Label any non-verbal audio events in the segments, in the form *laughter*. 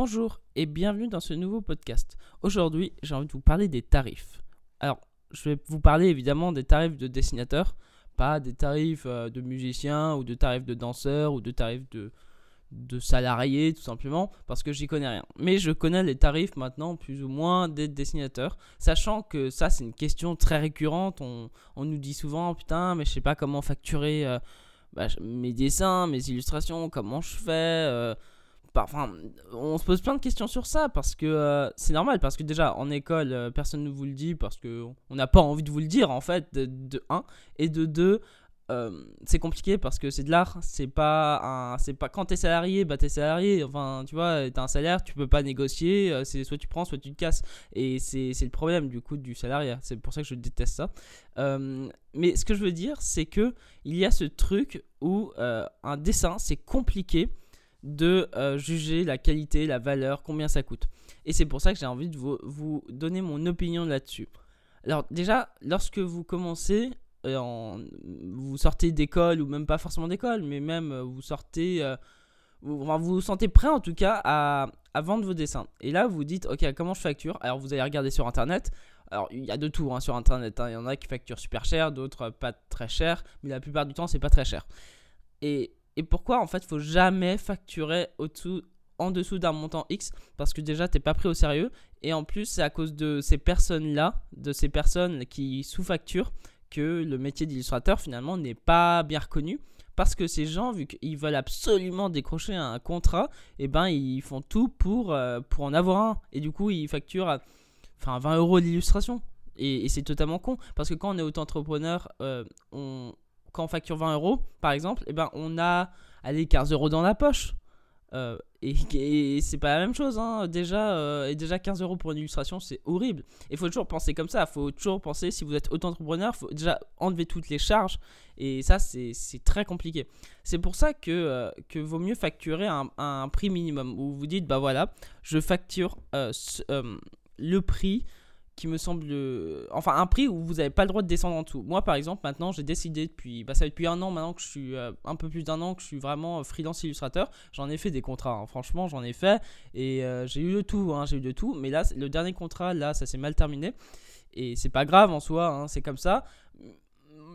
Bonjour et bienvenue dans ce nouveau podcast. Aujourd'hui, j'ai envie de vous parler des tarifs. Alors, je vais vous parler évidemment des tarifs de dessinateurs, pas des tarifs euh, de musiciens ou de tarifs de danseurs ou de tarifs de, de salariés tout simplement parce que j'y connais rien. Mais je connais les tarifs maintenant plus ou moins des dessinateurs, sachant que ça c'est une question très récurrente. On, nous dit souvent putain mais je sais pas comment facturer euh, bah, mes dessins, mes illustrations, comment je fais. Euh, enfin, on se pose plein de questions sur ça parce que euh, c'est normal parce que déjà en école euh, personne ne vous le dit parce que on n'a pas envie de vous le dire en fait de, 1 et de 2 euh, c'est compliqué parce que c'est de l'art c'est pas un c'est pas quand t'es salarié bah t'es salarié. Enfin tu vois t'as un salaire tu peux pas négocier c'est soit tu prends soit tu te casses. Et c'est le problème du coup du salariat. C'est pour ça que je déteste ça. Mais ce que je veux dire c'est que il y a ce truc où un dessin c'est compliqué de euh, juger la qualité, la valeur, combien ça coûte. Et c'est pour ça que j'ai envie de vous, donner mon opinion là-dessus. Alors déjà, lorsque vous commencez, euh, vous sortez d'école ou même pas forcément d'école, mais même euh, vous sortez, vous, vous sentez prêt en tout cas à, vendre vos dessins. Et là, vous dites, ok, comment je facture? Alors vous allez regarder sur Internet. Alors il y a de tout hein, sur Internet. Hein. Il y en a qui facturent super cher, d'autres pas très cher, mais la plupart du temps, c'est pas très cher. Et et pourquoi en fait faut jamais facturer au-dessous en dessous d'un montant X parce que déjà t'es pas pris au sérieux. Et en plus c'est à cause de ces personnes là de ces personnes qui sous-facturent que le métier d'illustrateur finalement n'est pas bien reconnu. Parce que ces gens vu qu'ils veulent absolument décrocher un contrat et eh ben ils font tout pour, euh, pour en avoir un. Et du coup ils facturent enfin 20 euros d'illustration. Et, c'est totalement con. Parce que quand on est auto-entrepreneur euh, on, on facture 20 euros, par exemple, eh ben, on a allez, 15 euros dans la poche. Euh, et, c'est pas la même chose, hein. déjà, euh, et déjà 15 euros pour une illustration, c'est horrible. Il faut toujours penser comme ça, faut toujours penser, si vous êtes auto-entrepreneur, faut déjà enlever toutes les charges, et ça, c'est très compliqué. C'est pour ça que, euh, que vaut mieux facturer un, un, prix minimum, où vous dites, bah voilà, je facture le prix qui me semble. Euh, enfin, un prix où vous n'avez pas le droit de descendre en dessous. Moi, par exemple, maintenant, j'ai décidé depuis. Bah, ça fait depuis un an maintenant que je suis. Euh, un peu plus d'un an que je suis vraiment euh, freelance illustrateur. J'en ai fait des contrats. Hein. Franchement, j'en ai fait. Et j'ai eu de tout. Hein, j'ai eu de tout. Mais là, le dernier contrat, là, ça s'est mal terminé. Et c'est pas grave en soi. Hein, c'est comme ça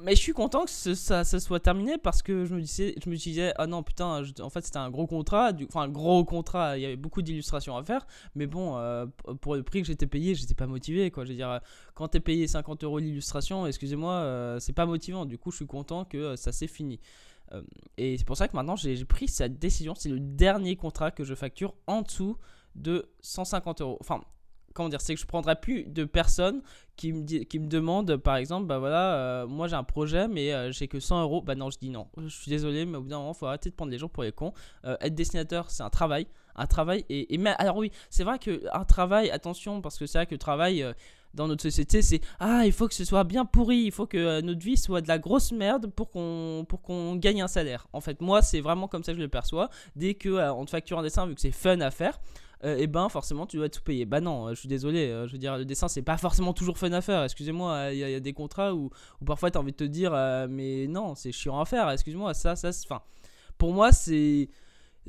mais je suis content que ça, soit terminé parce que je me disais, je me disais ah non putain, en fait c'était un gros contrat, enfin un gros contrat, il y avait beaucoup d'illustrations à faire, mais bon, euh, pour le prix que j'étais payé, j'étais pas motivé quoi. Je veux dire, quand t'es payé 50 euros l'illustration, excusez-moi, euh, c'est pas motivant. Du coup, je suis content que euh, ça s'est fini. et c'est pour ça que maintenant j'ai pris cette décision. C'est le dernier contrat que je facture en dessous de 150 euros. Enfin, comment dire, c'est que je prendrai plus de personnes qui me, qui me demandent, par exemple, bah voilà, euh, moi j'ai un projet, mais euh, j'ai que 100 euros. Bah non, je dis non. Je suis désolé, mais au bout d'un moment, faut arrêter de prendre les gens pour les cons. Euh, être dessinateur, c'est un travail. Un travail, et, et mais, alors oui, c'est vrai qu'un travail, attention, parce que c'est vrai que le travail dans notre société, c'est ah, il faut que ce soit bien pourri, il faut que notre vie soit de la grosse merde pour qu'on pour qu'on gagne un salaire. En fait, moi, c'est vraiment comme ça que je le perçois. Dès que on te facture un dessin, vu que c'est fun à faire, euh, eh ben forcément tu dois tout payer. Bah non, je suis désolé, euh, je veux dire, le dessin c'est pas forcément toujours fun à faire. Excusez-moi, il y, a des contrats où, parfois tu as envie de te dire, euh, mais non, c'est chiant à faire. Excuse-moi, ça, ça, enfin, pour moi c'est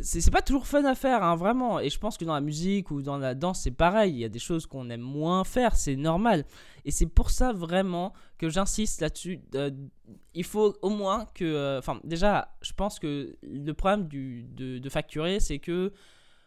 c'est pas toujours fun à faire, hein, vraiment. Et je pense que dans la musique ou dans la danse, c'est pareil. Il y a des choses qu'on aime moins faire, c'est normal. Et c'est pour ça vraiment que j'insiste là-dessus. il faut au moins que. Enfin, déjà, je pense que le problème du, de facturer, c'est que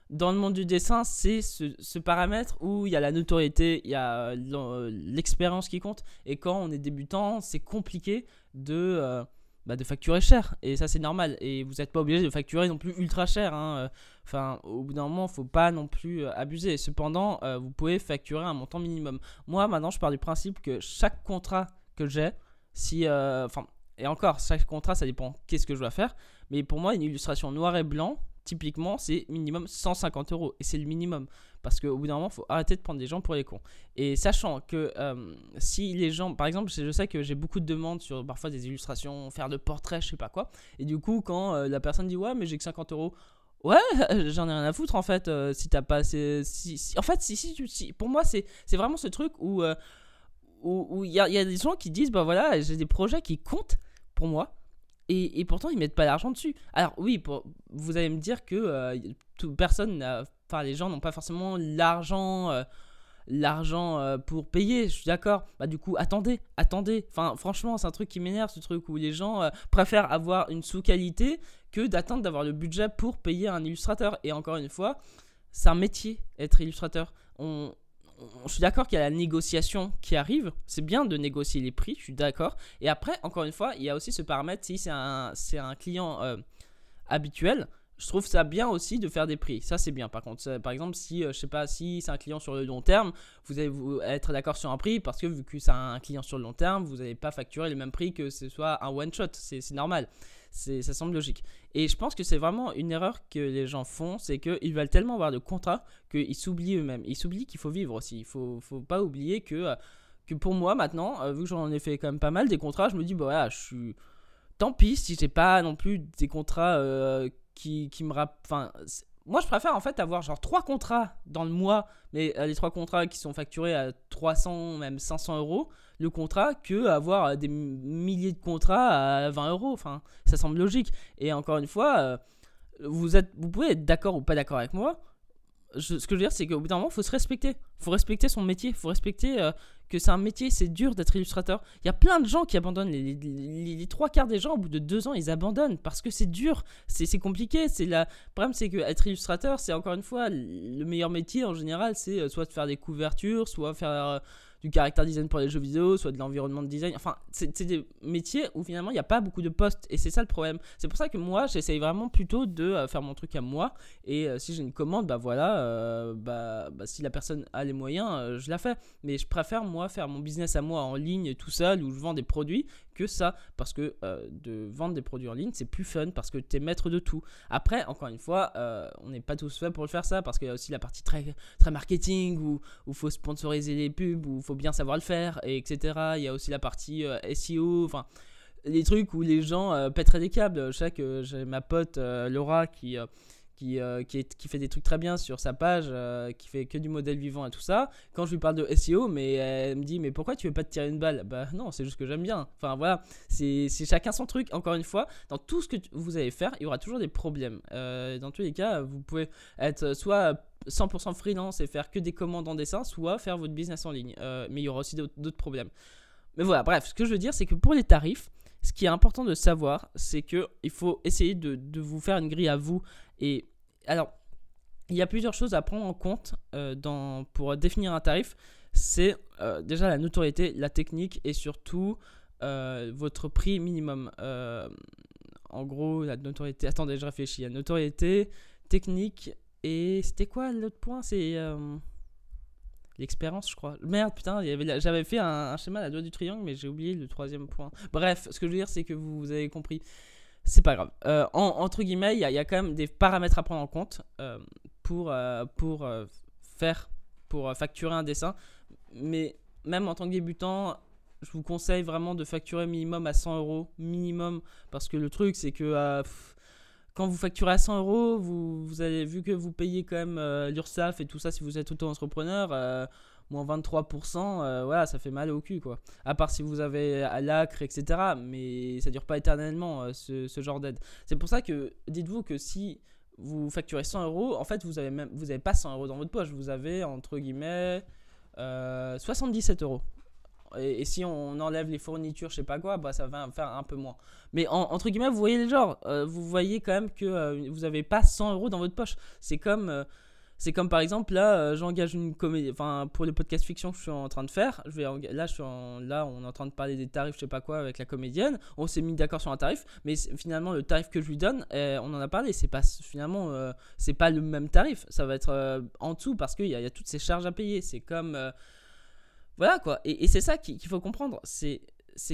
dans le monde du dessin, c'est ce, paramètre où il y a la notoriété, il y a euh, l'expérience qui compte. Et quand on est débutant, c'est compliqué de, euh, bah, facturer cher. Et ça, c'est normal. Et vous n'êtes pas obligé de facturer non plus ultra cher. Hein. Enfin, au bout d'un moment, il ne faut pas non plus euh, abuser. Cependant, vous pouvez facturer un montant minimum. Moi, maintenant, je pars du principe que chaque contrat que j'ai, si. Enfin, et encore, chaque contrat, ça dépend qu'est-ce que je dois faire. Mais pour moi, une illustration noir et blanc, typiquement, c'est minimum 150 euros. Et c'est le minimum. Parce qu'au bout d'un moment, il faut arrêter de prendre des gens pour les cons. Et sachant que euh, si les gens, par exemple, je sais que j'ai beaucoup de demandes sur parfois des illustrations, faire de portraits, je sais pas quoi. Et du coup, quand euh, la personne dit ouais, mais j'ai que 50 euros. Ouais, *laughs* j'en ai rien à foutre en fait. Euh, si t'as pas assez. En fait, pour moi, c'est vraiment ce truc où où il y, a, y a des gens qui disent bah voilà, j'ai des projets qui comptent pour moi et, pourtant, ils mettent pas l'argent dessus. Alors oui, vous allez me dire que euh, personne enfin les gens n'ont pas forcément l'argent euh, l'argent euh, pour payer, je suis d'accord. Bah du coup, attendez, attendez. Enfin franchement, c'est un truc qui m'énerve ce truc où les gens euh, préfèrent avoir une sous-qualité que d'attendre d'avoir le budget pour payer un illustrateur et encore une fois, c'est un métier être illustrateur. Je suis d'accord qu'il y a la négociation qui arrive. C'est bien de négocier les prix, je suis d'accord. Et après, encore une fois, il y a aussi ce paramètre si c'est un, client habituel je trouve ça bien aussi de faire des prix. Ça, c'est bien. Par contre, par exemple, si, euh, je sais pas, si c'est un client sur le long terme, vous allez être d'accord sur un prix parce que vu que c'est un client sur le long terme, vous n'allez pas facturer le même prix que ce soit un one shot. C'est normal. Ça semble logique. Et je pense que c'est vraiment une erreur que les gens font, c'est qu'ils veulent tellement avoir de contrats qu'ils s'oublient eux-mêmes. Ils s'oublient qu'il faut vivre aussi. Il faut, faut pas oublier que, euh, que pour moi maintenant, euh, vu que j'en ai fait quand même pas mal des contrats, je me dis, bah voilà, je suis. Tant pis si j'ai pas non plus des contrats qui, qui me Enfin, moi, je préfère en fait avoir genre trois contrats dans le mois, mais euh, les trois contrats qui sont facturés à 300, même 500 euros, le contrat, que avoir euh, des milliers de contrats à 20 euros. Ça semble logique. Et encore une fois, euh, vous, êtes, vous pouvez être d'accord ou pas d'accord avec moi. Ce que je veux dire, c'est qu'au bout d'un moment, il faut se respecter. Il faut respecter son métier. Il faut respecter que c'est un métier, c'est dur d'être illustrateur. Il y a plein de gens qui abandonnent. Les, trois quarts des gens, au bout de deux ans, ils abandonnent parce que c'est dur, c'est compliqué. C'est la... Le problème, c'est qu'être illustrateur, c'est encore une fois le meilleur métier en général, c'est euh, soit de faire des couvertures, soit faire euh, du caractère design pour les jeux vidéo, soit de l'environnement de design. Enfin, c'est des métiers où finalement il n'y a pas beaucoup de postes et c'est ça le problème. C'est pour ça que moi j'essaye vraiment plutôt de euh, faire mon truc à moi et euh, si j'ai une commande, bah voilà, euh, bah, bah, si la personne a les moyens, je la fais. Mais je préfère moi faire mon business à moi en ligne tout seul où je vends des produits que ça parce que de vendre des produits en ligne c'est plus fun parce que tu es maître de tout. Après, encore une fois, on n'est pas tous faits pour faire ça parce qu'il y a aussi la partie très, très marketing où il faut sponsoriser les pubs, où faut bien savoir le faire, et etc. Il y a aussi la partie euh, SEO, enfin, les trucs où les gens euh, pèteraient des câbles. Je sais que j'ai ma pote euh, Laura qui. Qui, qui, qui, fait des trucs très bien sur sa page, qui fait que du modèle vivant et tout ça. Quand je lui parle de SEO, mais elle me dit mais pourquoi tu veux pas te tirer une balle? Bah non, c'est juste que j'aime bien. Enfin voilà, c'est chacun son truc. Encore une fois, dans tout ce que vous allez faire, il y aura toujours des problèmes. dans tous les cas, vous pouvez être soit 100% freelance et faire que des commandes en dessin, soit faire votre business en ligne. Euh, mais il y aura aussi d'autres problèmes. Mais voilà, bref, ce que je veux dire, c'est que pour les tarifs, ce qui est important de savoir, c'est qu'il faut essayer de, vous faire une grille à vous. Et alors, il y a plusieurs choses à prendre en compte euh, pour définir un tarif. C'est euh, déjà la notoriété, la technique et surtout votre prix minimum. en gros, la notoriété. Attendez, je réfléchis. La notoriété, technique et c'était quoi l'autre point? C'est euh, l'expérience, je crois. Merde, putain, j'avais fait un, schéma à la doigt du triangle, mais j'ai oublié le troisième point. Bref, ce que je veux dire, c'est que vous, avez compris. C'est pas grave. Euh, entre guillemets, il y, a quand même des paramètres à prendre en compte euh, pour, pour faire, pour facturer un dessin. Mais même en tant que débutant, je vous conseille vraiment de facturer minimum à 100 euros. Minimum. Parce que le truc, c'est que quand vous facturez à 100 euros, vous, avez vu que vous payez quand même euh, l'URSSAF et tout ça si vous êtes auto-entrepreneur, euh, moins 23%, euh, voilà, ça fait mal au cul quoi. À part si vous avez à l'acre, etc. Mais ça dure pas éternellement ce, genre d'aide. C'est pour ça que dites-vous que si vous facturez 100 euros, en fait vous avez même vous pas 100 euros dans votre poche, vous avez entre guillemets 77 euros. Et, si on enlève les fournitures, je sais pas quoi, bah ça va faire un peu moins. Mais entre guillemets, vous voyez les genres, euh, vous voyez quand même que euh, vous n'avez pas 100 euros dans votre poche. C'est comme, euh, c'est comme par exemple là, j'engage une comédie, enfin pour le podcast fiction que je suis en train de faire, je vais là, là, on est en train de parler des tarifs, je sais pas quoi, avec la comédienne. On s'est mis d'accord sur un tarif, mais finalement le tarif que je lui donne, eh, on en a parlé, c'est pas finalement, c'est pas le même tarif. Ça va être en dessous parce qu'il y, a toutes ces charges à payer. C'est comme voilà quoi. Et, c'est ça qu'il faut comprendre. C'est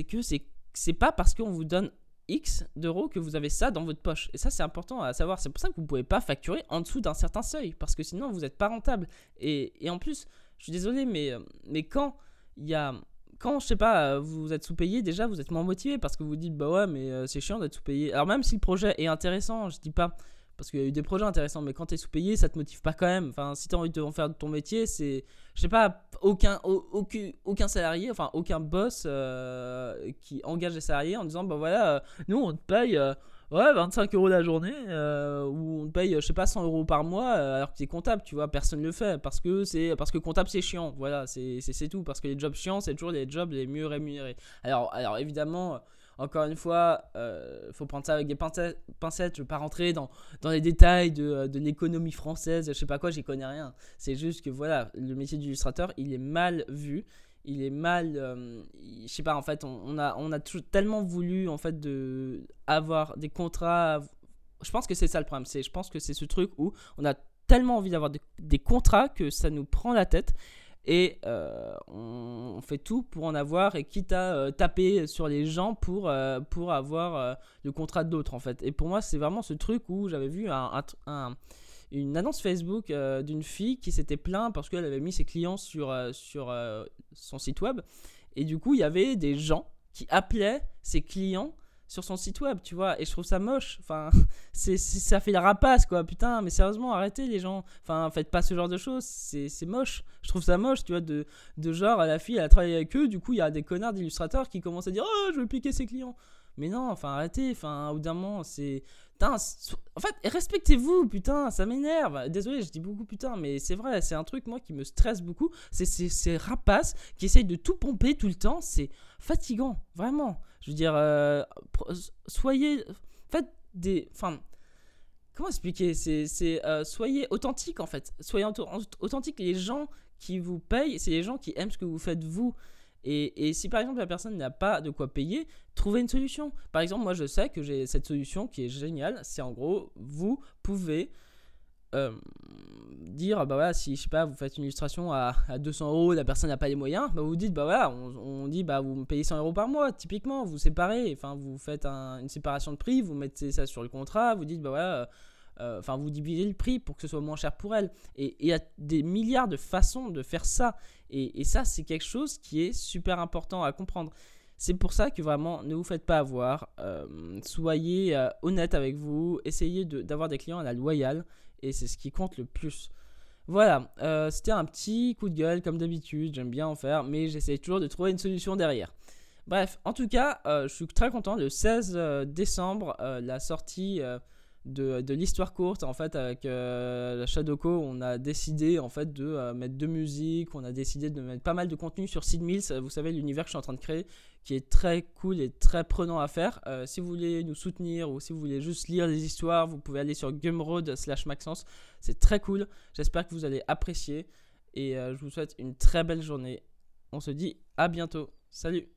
que c'est pas parce qu'on vous donne X d'euros que vous avez ça dans votre poche. Et ça, c'est important à savoir. C'est pour ça que vous pouvez pas facturer en dessous d'un certain seuil. Parce que sinon, vous n'êtes pas rentable. Et, en plus, je suis désolé, mais, mais quand il y a. Quand, je sais pas, vous êtes sous-payé, déjà, vous êtes moins motivé parce que vous dites, bah ouais, mais euh, c'est chiant d'être sous-payé. Alors, même si le projet est intéressant, je dis pas parce qu'il y a eu des projets intéressants, mais quand tu es sous-payé, ça te motive pas quand même. Enfin, si tu as envie de faire ton métier, c'est, je sais pas, aucun, aucun, salarié, enfin, aucun boss euh, qui engage des salariés en disant, bah voilà, euh, nous on te paye Ouais, 25 euros la journée, euh, où on paye, je sais pas, 100 euros par mois, euh, alors que c'est comptable, tu vois, personne ne le fait, parce que c'est parce que comptable c'est chiant, voilà, c'est tout, parce que les jobs chiants, c'est toujours les jobs les mieux rémunérés. Alors, alors évidemment, encore une fois, euh, faut prendre ça avec des pincettes, je ne vais pas rentrer dans, les détails de, de l'économie française, je sais pas quoi, j'y connais rien. C'est juste que voilà, le métier d'illustrateur, il est mal vu il est mal euh, je sais pas en fait on, a tellement voulu en fait avoir des contrats je pense que c'est ça le problème c'est je pense que c'est ce truc où on a tellement envie d'avoir des, contrats que ça nous prend la tête et euh, on, fait tout pour en avoir et quitte à euh, taper sur les gens pour, pour avoir le contrat d'autres en fait et pour moi c'est vraiment ce truc où j'avais vu un, un une annonce Facebook euh, d'une fille qui s'était plainte parce qu'elle avait mis ses clients sur, euh, sur euh, son site web. Et du coup, il y avait des gens qui appelaient ses clients sur son site web, tu vois. Et je trouve ça moche. Enfin, *laughs* c'est, ça fait la rapace, quoi. Putain, mais sérieusement, arrêtez les gens. Enfin, faites pas ce genre de choses. C'est, moche. Je trouve ça moche, tu vois, de, de genre, la fille, elle a travaillé avec eux. Du coup, il y a des connards d'illustrateurs qui commencent à dire Oh, je veux piquer ses clients. Mais non, enfin, arrêtez. Enfin, au bout d'un moment, c'est en fait, respectez-vous, putain, ça m'énerve. Désolé, je dis beaucoup putain, mais c'est vrai, c'est un truc, moi, qui me stresse beaucoup. C'est ces rapaces qui essayent de tout pomper tout le temps. C'est fatigant, vraiment. Je veux dire, euh, soyez. Faites des. Enfin. Comment expliquer? C'est. Euh, soyez authentique, en fait. Soyez authentique. Les gens qui vous payent, c'est les gens qui aiment ce que vous faites, vous. Et, si par exemple la personne n'a pas de quoi payer, trouvez une solution. Par exemple, moi je sais que j'ai cette solution qui est géniale. C'est en gros, vous pouvez euh, dire, bah voilà, si je sais pas, vous faites une illustration à, 200 euros, la personne n'a pas les moyens, bah vous dites, bah voilà, on, dit, bah vous me payez 100 euros par mois, typiquement, vous séparez, enfin vous faites une séparation de prix, vous mettez ça sur le contrat, vous dites, bah voilà euh, enfin vous divisez le prix pour que ce soit moins cher pour elle. Et il y a des milliards de façons de faire ça. Et, ça, c'est quelque chose qui est super important à comprendre. C'est pour ça que vraiment, ne vous faites pas avoir. Euh, soyez honnête avec vous. Essayez d'avoir des clients à la loyale. Et c'est ce qui compte le plus. Voilà, c'était un petit coup de gueule comme d'habitude. J'aime bien en faire. Mais j'essaie toujours de trouver une solution derrière. Bref, en tout cas, je suis très content. Le 16 décembre, la sortie de, l'histoire courte en fait avec euh, Shadowco on a décidé en fait de euh, mettre de musique on a décidé de mettre pas mal de contenu sur Sid Mills. Vous savez l'univers que je suis en train de créer qui est très cool et très prenant à faire. Euh, si vous voulez nous soutenir ou si vous voulez juste lire les histoires vous pouvez aller sur Gumroad slash Maxence. C'est très cool. J'espère que vous allez apprécier. Et je vous souhaite une très belle journée. On se dit à bientôt. Salut